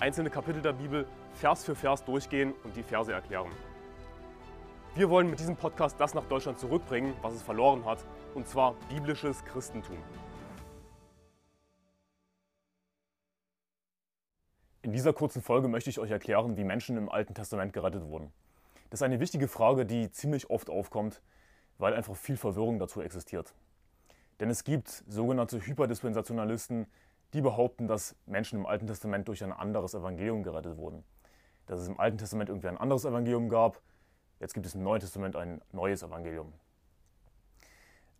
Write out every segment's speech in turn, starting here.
einzelne Kapitel der Bibel Vers für Vers durchgehen und die Verse erklären. Wir wollen mit diesem Podcast das nach Deutschland zurückbringen, was es verloren hat, und zwar biblisches Christentum. In dieser kurzen Folge möchte ich euch erklären, wie Menschen im Alten Testament gerettet wurden. Das ist eine wichtige Frage, die ziemlich oft aufkommt, weil einfach viel Verwirrung dazu existiert. Denn es gibt sogenannte Hyperdispensationalisten, die behaupten, dass Menschen im Alten Testament durch ein anderes Evangelium gerettet wurden. Dass es im Alten Testament irgendwie ein anderes Evangelium gab, jetzt gibt es im Neuen Testament ein neues Evangelium.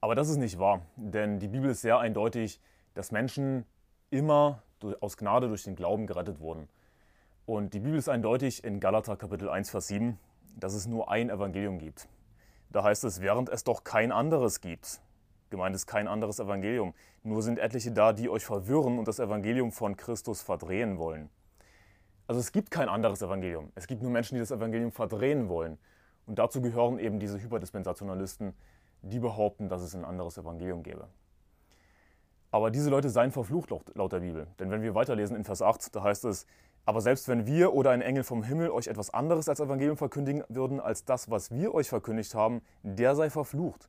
Aber das ist nicht wahr, denn die Bibel ist sehr eindeutig, dass Menschen immer aus Gnade durch den Glauben gerettet wurden. Und die Bibel ist eindeutig in Galater Kapitel 1, Vers 7, dass es nur ein Evangelium gibt. Da heißt es, während es doch kein anderes gibt. Gemeint ist kein anderes Evangelium. Nur sind etliche da, die euch verwirren und das Evangelium von Christus verdrehen wollen. Also es gibt kein anderes Evangelium. Es gibt nur Menschen, die das Evangelium verdrehen wollen. Und dazu gehören eben diese Hyperdispensationalisten, die behaupten, dass es ein anderes Evangelium gäbe. Aber diese Leute seien verflucht laut der Bibel. Denn wenn wir weiterlesen in Vers 8, da heißt es, aber selbst wenn wir oder ein Engel vom Himmel euch etwas anderes als Evangelium verkündigen würden, als das, was wir euch verkündigt haben, der sei verflucht.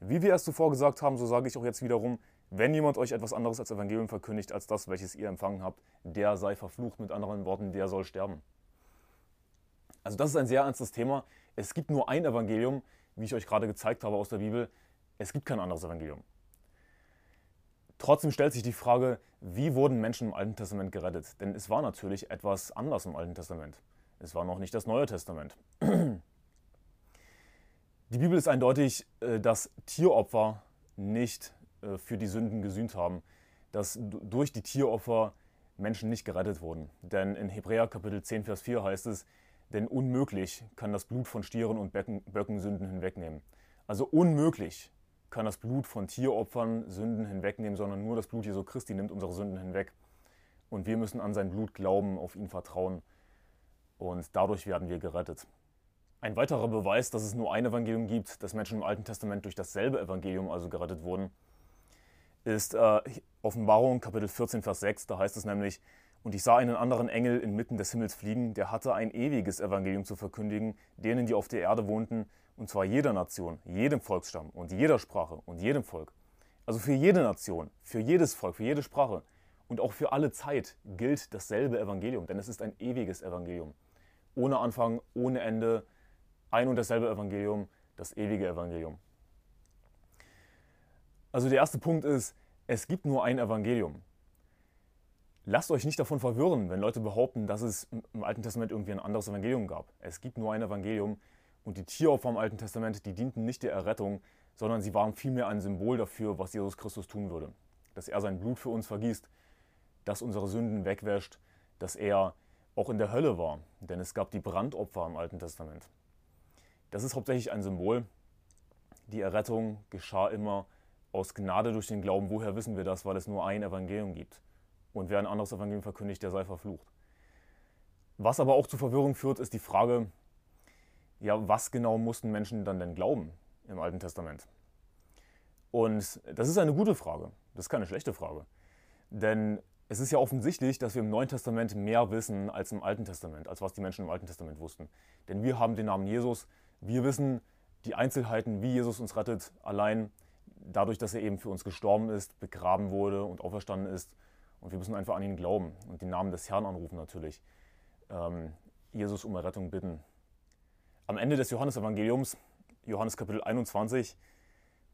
Wie wir es zuvor gesagt haben, so sage ich auch jetzt wiederum, wenn jemand euch etwas anderes als Evangelium verkündigt, als das, welches ihr empfangen habt, der sei verflucht, mit anderen Worten, der soll sterben. Also das ist ein sehr ernstes Thema. Es gibt nur ein Evangelium, wie ich euch gerade gezeigt habe aus der Bibel. Es gibt kein anderes Evangelium. Trotzdem stellt sich die Frage, wie wurden Menschen im Alten Testament gerettet? Denn es war natürlich etwas anders im Alten Testament. Es war noch nicht das Neue Testament. Die Bibel ist eindeutig, äh, dass Tieropfer nicht äh, für die Sünden gesühnt haben, dass durch die Tieropfer Menschen nicht gerettet wurden. Denn in Hebräer Kapitel 10, Vers 4 heißt es, denn unmöglich kann das Blut von Stieren und Böcken Sünden hinwegnehmen. Also unmöglich kann das Blut von Tieropfern Sünden hinwegnehmen, sondern nur das Blut Jesu Christi nimmt unsere Sünden hinweg. Und wir müssen an sein Blut glauben, auf ihn vertrauen. Und dadurch werden wir gerettet. Ein weiterer Beweis, dass es nur ein Evangelium gibt, dass Menschen im Alten Testament durch dasselbe Evangelium also gerettet wurden, ist äh, Offenbarung Kapitel 14, Vers 6. Da heißt es nämlich, und ich sah einen anderen Engel inmitten des Himmels fliegen, der hatte ein ewiges Evangelium zu verkündigen, denen, die auf der Erde wohnten, und zwar jeder Nation, jedem Volksstamm und jeder Sprache und jedem Volk. Also für jede Nation, für jedes Volk, für jede Sprache und auch für alle Zeit gilt dasselbe Evangelium, denn es ist ein ewiges Evangelium. Ohne Anfang, ohne Ende, ein und dasselbe Evangelium, das ewige Evangelium. Also der erste Punkt ist, es gibt nur ein Evangelium. Lasst euch nicht davon verwirren, wenn Leute behaupten, dass es im Alten Testament irgendwie ein anderes Evangelium gab. Es gibt nur ein Evangelium und die Tieropfer im Alten Testament, die dienten nicht der Errettung, sondern sie waren vielmehr ein Symbol dafür, was Jesus Christus tun würde. Dass er sein Blut für uns vergießt, dass unsere Sünden wegwäscht, dass er auch in der Hölle war. Denn es gab die Brandopfer im Alten Testament. Das ist hauptsächlich ein Symbol. Die Errettung geschah immer aus Gnade durch den Glauben. Woher wissen wir das? Weil es nur ein Evangelium gibt. Und wer ein anderes Evangelium verkündigt, der sei verflucht. Was aber auch zu Verwirrung führt, ist die Frage, ja, was genau mussten Menschen dann denn glauben im Alten Testament? Und das ist eine gute Frage. Das ist keine schlechte Frage. Denn es ist ja offensichtlich, dass wir im Neuen Testament mehr wissen als im Alten Testament, als was die Menschen im Alten Testament wussten. Denn wir haben den Namen Jesus, wir wissen die Einzelheiten, wie Jesus uns rettet, allein dadurch, dass er eben für uns gestorben ist, begraben wurde und auferstanden ist. Und wir müssen einfach an ihn glauben und den Namen des Herrn anrufen natürlich. Ähm, Jesus um Errettung bitten. Am Ende des Johannesevangeliums, Johannes Kapitel 21,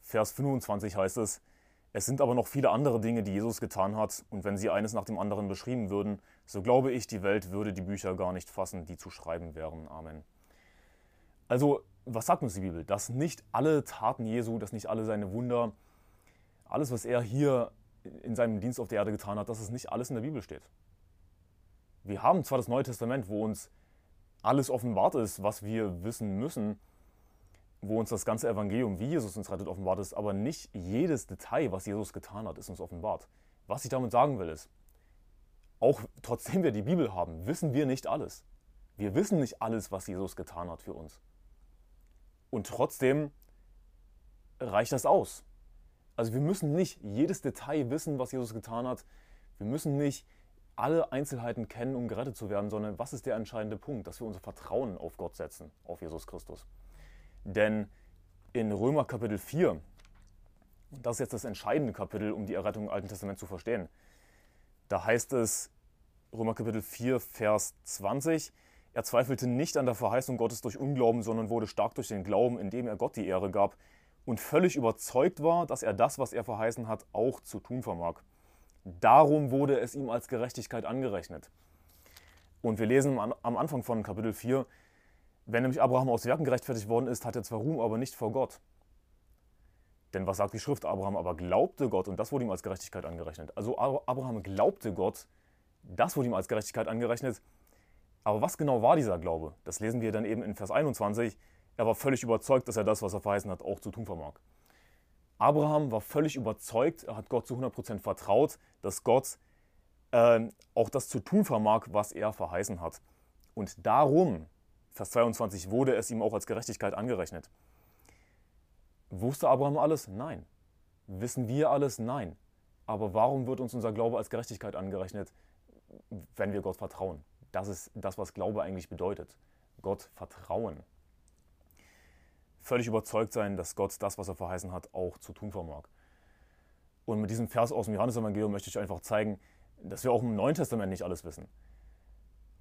Vers 25 heißt es, es sind aber noch viele andere Dinge, die Jesus getan hat, und wenn sie eines nach dem anderen beschrieben würden, so glaube ich, die Welt würde die Bücher gar nicht fassen, die zu schreiben wären. Amen. Also, was sagt uns die Bibel? Dass nicht alle Taten Jesu, dass nicht alle seine Wunder, alles, was er hier in seinem Dienst auf der Erde getan hat, dass es nicht alles in der Bibel steht. Wir haben zwar das Neue Testament, wo uns alles offenbart ist, was wir wissen müssen, wo uns das ganze Evangelium, wie Jesus uns rettet, offenbart ist, aber nicht jedes Detail, was Jesus getan hat, ist uns offenbart. Was ich damit sagen will, ist, auch trotzdem wir die Bibel haben, wissen wir nicht alles. Wir wissen nicht alles, was Jesus getan hat für uns. Und trotzdem reicht das aus. Also wir müssen nicht jedes Detail wissen, was Jesus getan hat. Wir müssen nicht alle Einzelheiten kennen, um gerettet zu werden, sondern was ist der entscheidende Punkt? Dass wir unser Vertrauen auf Gott setzen, auf Jesus Christus. Denn in Römer Kapitel 4, und das ist jetzt das entscheidende Kapitel, um die Errettung im Alten Testament zu verstehen, da heißt es, Römer Kapitel 4, Vers 20, er zweifelte nicht an der Verheißung Gottes durch Unglauben, sondern wurde stark durch den Glauben, indem er Gott die Ehre gab und völlig überzeugt war, dass er das, was er verheißen hat, auch zu tun vermag. Darum wurde es ihm als Gerechtigkeit angerechnet. Und wir lesen am Anfang von Kapitel 4, wenn nämlich Abraham aus Werken gerechtfertigt worden ist, hat er zwar Ruhm, aber nicht vor Gott. Denn was sagt die Schrift? Abraham aber glaubte Gott und das wurde ihm als Gerechtigkeit angerechnet. Also Abraham glaubte Gott, das wurde ihm als Gerechtigkeit angerechnet. Aber was genau war dieser Glaube? Das lesen wir dann eben in Vers 21. Er war völlig überzeugt, dass er das, was er verheißen hat, auch zu tun vermag. Abraham war völlig überzeugt, er hat Gott zu 100% vertraut, dass Gott äh, auch das zu tun vermag, was er verheißen hat. Und darum, Vers 22, wurde es ihm auch als Gerechtigkeit angerechnet. Wusste Abraham alles? Nein. Wissen wir alles? Nein. Aber warum wird uns unser Glaube als Gerechtigkeit angerechnet, wenn wir Gott vertrauen? Das ist das, was Glaube eigentlich bedeutet. Gott vertrauen völlig überzeugt sein, dass Gott das, was er verheißen hat, auch zu tun vermag. Und mit diesem Vers aus dem Johannesevangelium möchte ich einfach zeigen, dass wir auch im Neuen Testament nicht alles wissen.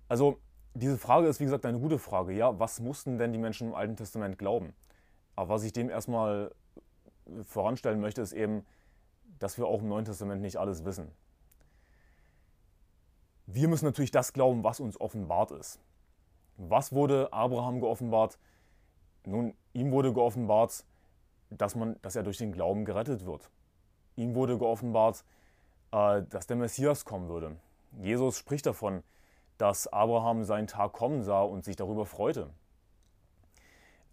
Also diese Frage ist, wie gesagt, eine gute Frage. Ja, was mussten denn die Menschen im Alten Testament glauben? Aber was ich dem erstmal voranstellen möchte, ist eben, dass wir auch im Neuen Testament nicht alles wissen. Wir müssen natürlich das glauben, was uns offenbart ist. Was wurde Abraham geoffenbart? Nun, ihm wurde geoffenbart, dass, man, dass er durch den Glauben gerettet wird. Ihm wurde geoffenbart, äh, dass der Messias kommen würde. Jesus spricht davon, dass Abraham seinen Tag kommen sah und sich darüber freute.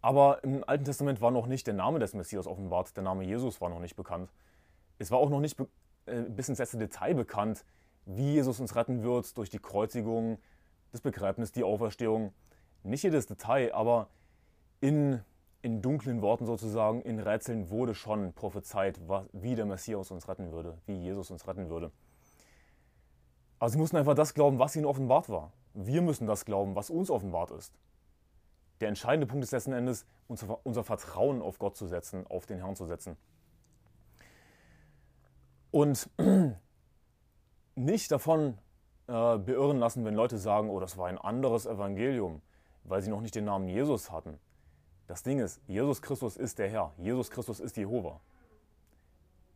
Aber im Alten Testament war noch nicht der Name des Messias offenbart, der Name Jesus war noch nicht bekannt. Es war auch noch nicht äh, bis ins letzte Detail bekannt, wie Jesus uns retten wird durch die Kreuzigung, das Begräbnis, die Auferstehung. Nicht jedes Detail, aber in, in dunklen Worten sozusagen, in Rätseln wurde schon prophezeit, wie der Messias uns retten würde, wie Jesus uns retten würde. Aber sie mussten einfach das glauben, was ihnen offenbart war. Wir müssen das glauben, was uns offenbart ist. Der entscheidende Punkt ist letzten Endes, unser, unser Vertrauen auf Gott zu setzen, auf den Herrn zu setzen. Und nicht davon äh, beirren lassen, wenn Leute sagen, oh, das war ein anderes Evangelium, weil sie noch nicht den Namen Jesus hatten. Das Ding ist, Jesus Christus ist der Herr. Jesus Christus ist Jehova.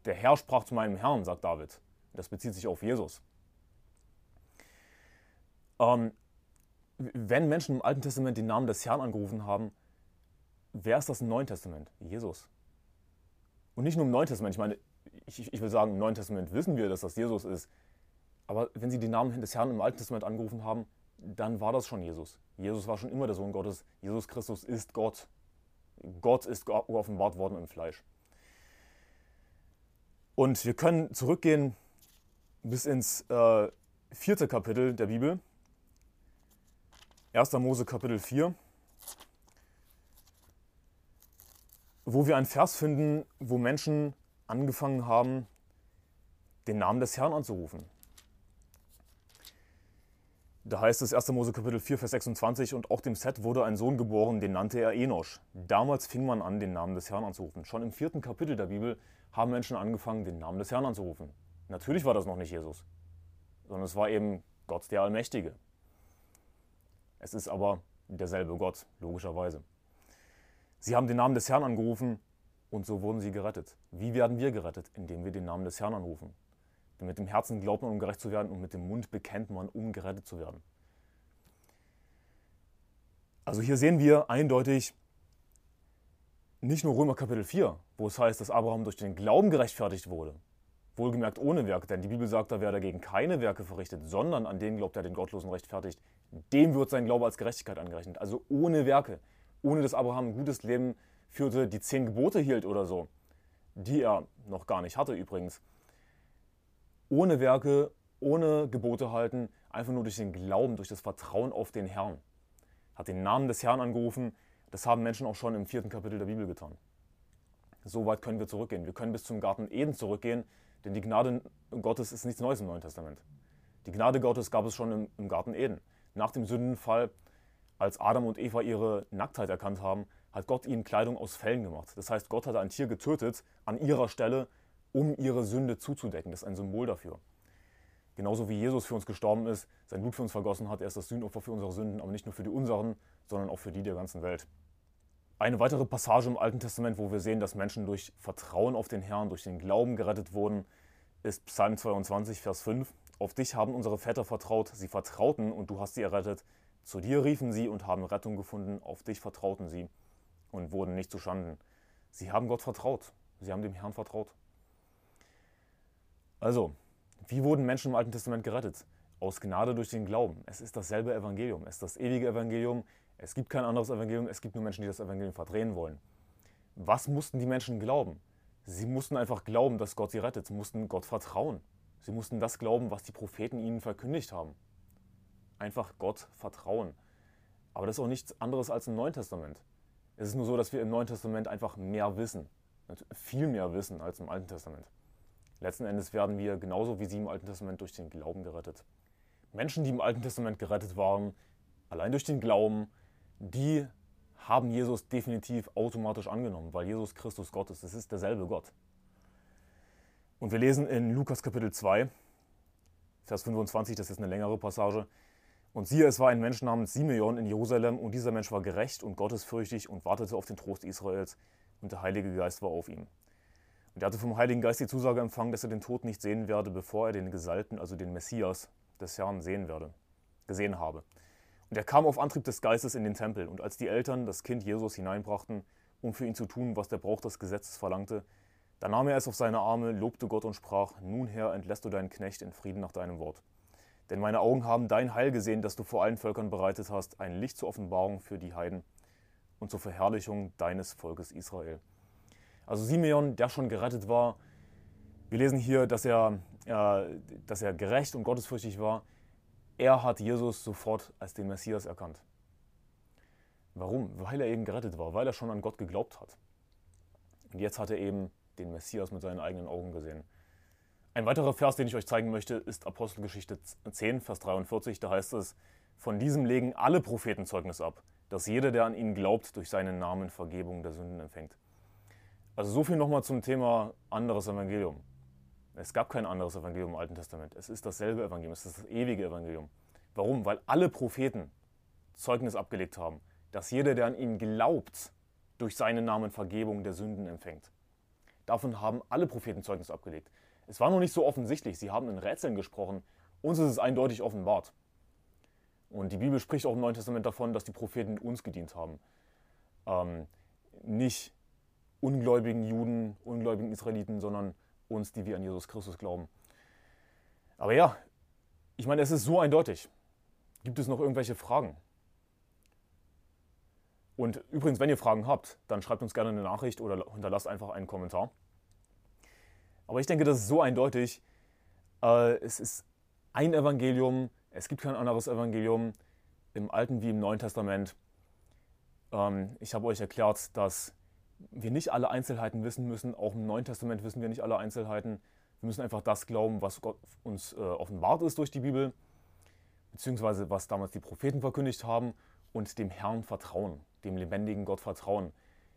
Der Herr sprach zu meinem Herrn, sagt David. Das bezieht sich auf Jesus. Ähm, wenn Menschen im Alten Testament den Namen des Herrn angerufen haben, wer ist das im Neuen Testament? Jesus. Und nicht nur im Neuen Testament. Ich meine, ich, ich will sagen, im Neuen Testament wissen wir, dass das Jesus ist. Aber wenn sie den Namen des Herrn im Alten Testament angerufen haben, dann war das schon Jesus. Jesus war schon immer der Sohn Gottes. Jesus Christus ist Gott. Gott ist offenbart worden im Fleisch. Und wir können zurückgehen bis ins äh, vierte Kapitel der Bibel. 1. Mose Kapitel 4, wo wir einen Vers finden, wo Menschen angefangen haben, den Namen des Herrn anzurufen. Da heißt es 1. Mose Kapitel 4, Vers 26, und auch dem Set wurde ein Sohn geboren, den nannte er Enosch. Damals fing man an, den Namen des Herrn anzurufen. Schon im vierten Kapitel der Bibel haben Menschen angefangen, den Namen des Herrn anzurufen. Natürlich war das noch nicht Jesus, sondern es war eben Gott der Allmächtige. Es ist aber derselbe Gott, logischerweise. Sie haben den Namen des Herrn angerufen und so wurden sie gerettet. Wie werden wir gerettet? Indem wir den Namen des Herrn anrufen. Denn mit dem Herzen glaubt man, um gerecht zu werden, und mit dem Mund bekennt man, um gerettet zu werden. Also hier sehen wir eindeutig nicht nur Römer Kapitel 4, wo es heißt, dass Abraham durch den Glauben gerechtfertigt wurde. Wohlgemerkt ohne Werke, denn die Bibel sagt, da wer dagegen keine Werke verrichtet, sondern an den glaubt, der den Gottlosen rechtfertigt, dem wird sein Glaube als Gerechtigkeit angerechnet. Also ohne Werke, ohne dass Abraham ein gutes Leben führte, die zehn Gebote hielt oder so, die er noch gar nicht hatte übrigens. Ohne Werke, ohne Gebote halten, einfach nur durch den Glauben, durch das Vertrauen auf den Herrn. Hat den Namen des Herrn angerufen. Das haben Menschen auch schon im vierten Kapitel der Bibel getan. So weit können wir zurückgehen. Wir können bis zum Garten Eden zurückgehen, denn die Gnade Gottes ist nichts Neues im Neuen Testament. Die Gnade Gottes gab es schon im, Garten Eden. Nach dem Sündenfall, als Adam und Eva ihre Nacktheit erkannt haben, hat Gott ihnen Kleidung aus Fellen gemacht. Das heißt, Gott hat ein Tier getötet an ihrer Stelle, um ihre Sünde zuzudecken. Das ist ein Symbol dafür. Genauso wie Jesus für uns gestorben ist, sein Blut für uns vergossen hat, er ist das Sühnopfer für unsere Sünden, aber nicht nur für die unseren, sondern auch für die der ganzen Welt. Eine weitere Passage im Alten Testament, wo wir sehen, dass Menschen durch Vertrauen auf den Herrn, durch den Glauben gerettet wurden, ist Psalm 22, Vers 5. Auf dich haben unsere Väter vertraut, sie vertrauten und du hast sie errettet. Zu dir riefen sie und haben Rettung gefunden, auf dich vertrauten sie und wurden nicht zu Schanden. Sie haben Gott vertraut, sie haben dem Herrn vertraut. Also, wie wurden Menschen im Alten Testament gerettet? Aus Gnade durch den Glauben. Es ist dasselbe Evangelium. Es ist das ewige Evangelium. Es gibt kein anderes Evangelium. Es gibt nur Menschen, die das Evangelium verdrehen wollen. Was mussten die Menschen glauben? Sie mussten einfach glauben, dass Gott sie rettet. Sie mussten Gott vertrauen. Sie mussten das glauben, was die Propheten ihnen verkündigt haben. Einfach Gott vertrauen. Aber das ist auch nichts anderes als im Neuen Testament. Es ist nur so, dass wir im Neuen Testament einfach mehr wissen. Viel mehr wissen als im Alten Testament. Letzten Endes werden wir genauso wie sie im Alten Testament durch den Glauben gerettet. Menschen, die im Alten Testament gerettet waren, allein durch den Glauben, die haben Jesus definitiv automatisch angenommen, weil Jesus Christus Gott ist. Es ist derselbe Gott. Und wir lesen in Lukas Kapitel 2, Vers 25, das ist eine längere Passage. Und siehe, es war ein Mensch namens Simeon in Jerusalem, und dieser Mensch war gerecht und gottesfürchtig und wartete auf den Trost Israels, und der Heilige Geist war auf ihm. Und er hatte vom Heiligen Geist die Zusage empfangen, dass er den Tod nicht sehen werde, bevor er den Gesalten, also den Messias des Herrn, sehen werde, gesehen habe. Und er kam auf Antrieb des Geistes in den Tempel. Und als die Eltern das Kind Jesus hineinbrachten, um für ihn zu tun, was der Brauch des Gesetzes verlangte, da nahm er es auf seine Arme, lobte Gott und sprach: Nun, Herr, entlässt du deinen Knecht in Frieden nach deinem Wort. Denn meine Augen haben dein Heil gesehen, das du vor allen Völkern bereitet hast, ein Licht zur Offenbarung für die Heiden und zur Verherrlichung deines Volkes Israel. Also Simeon, der schon gerettet war. Wir lesen hier, dass er, äh, dass er gerecht und gottesfürchtig war. Er hat Jesus sofort als den Messias erkannt. Warum? Weil er eben gerettet war, weil er schon an Gott geglaubt hat. Und jetzt hat er eben den Messias mit seinen eigenen Augen gesehen. Ein weiterer Vers, den ich euch zeigen möchte, ist Apostelgeschichte 10, Vers 43. Da heißt es, von diesem legen alle Propheten Zeugnis ab, dass jeder, der an ihn glaubt, durch seinen Namen Vergebung der Sünden empfängt. Also so viel nochmal zum Thema anderes Evangelium. Es gab kein anderes Evangelium im Alten Testament. Es ist dasselbe Evangelium, es ist das ewige Evangelium. Warum? Weil alle Propheten Zeugnis abgelegt haben, dass jeder, der an ihn glaubt, durch seinen Namen Vergebung der Sünden empfängt. Davon haben alle Propheten Zeugnis abgelegt. Es war noch nicht so offensichtlich, sie haben in Rätseln gesprochen, uns ist es eindeutig offenbart. Und die Bibel spricht auch im Neuen Testament davon, dass die Propheten uns gedient haben. Ähm, nicht ungläubigen Juden, ungläubigen Israeliten, sondern uns, die wir an Jesus Christus glauben. Aber ja, ich meine, es ist so eindeutig. Gibt es noch irgendwelche Fragen? Und übrigens, wenn ihr Fragen habt, dann schreibt uns gerne eine Nachricht oder hinterlasst einfach einen Kommentar. Aber ich denke, das ist so eindeutig. Äh, es ist ein Evangelium, es gibt kein anderes Evangelium im Alten wie im Neuen Testament. Ähm, ich habe euch erklärt, dass wir nicht alle Einzelheiten wissen müssen. Auch im Neuen Testament wissen wir nicht alle Einzelheiten. Wir müssen einfach das glauben, was Gott uns äh, offenbart ist durch die Bibel, beziehungsweise was damals die Propheten verkündigt haben und dem Herrn vertrauen, dem lebendigen Gott vertrauen.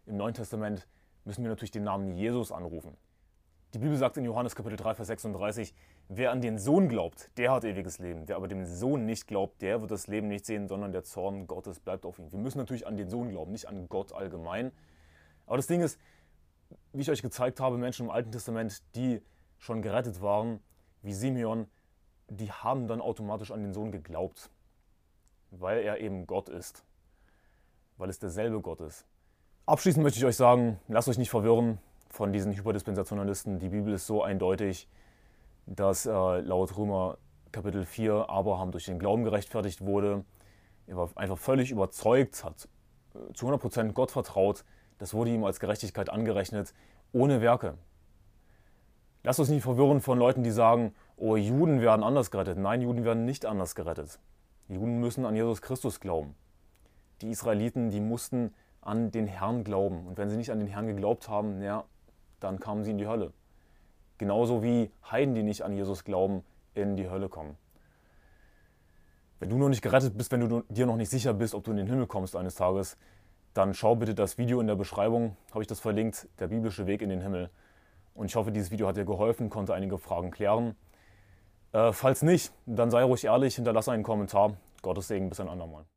Im Neuen Testament müssen wir natürlich den Namen Jesus anrufen. Die Bibel sagt in Johannes Kapitel 3, Vers 36, wer an den Sohn glaubt, der hat ewiges Leben. Wer aber dem Sohn nicht glaubt, der wird das Leben nicht sehen, sondern der Zorn Gottes bleibt auf ihm. Wir müssen natürlich an den Sohn glauben, nicht an Gott allgemein. Aber das Ding ist, wie ich euch gezeigt habe, Menschen im Alten Testament, die schon gerettet waren, wie Simeon, die haben dann automatisch an den Sohn geglaubt, weil er eben Gott ist, weil es derselbe Gott ist. Abschließend möchte ich euch sagen, lasst euch nicht verwirren von diesen Hyperdispensationalisten. Die Bibel ist so eindeutig, dass äh, laut Römer Kapitel 4 Abraham durch den Glauben gerechtfertigt wurde. er war einfach völlig überzeugt, hat äh, zu 100% Gott vertraut, das wurde ihm als Gerechtigkeit angerechnet, ohne Werke. Lasst uns nicht verwirren von Leuten, die sagen, oh, Juden werden anders gerettet. Nein, Juden werden nicht anders gerettet. Juden müssen an Jesus Christus glauben. Die Israeliten, die mussten an den Herrn glauben. Und wenn sie nicht an den Herrn geglaubt haben, ja, dann kamen sie in die Hölle. Genauso wie Heiden, die nicht an Jesus glauben, in die Hölle kommen. Wenn du noch nicht gerettet bist, wenn du dir noch nicht sicher bist, ob du in den Himmel kommst eines Tages, dann schau bitte das Video in der Beschreibung, habe ich das verlinkt, der biblische Weg in den Himmel. Und ich hoffe, dieses Video hat dir geholfen, konnte einige Fragen klären. Äh, falls nicht, dann sei ruhig ehrlich, hinterlasse einen Kommentar. Gottes Segen bis ein andermal.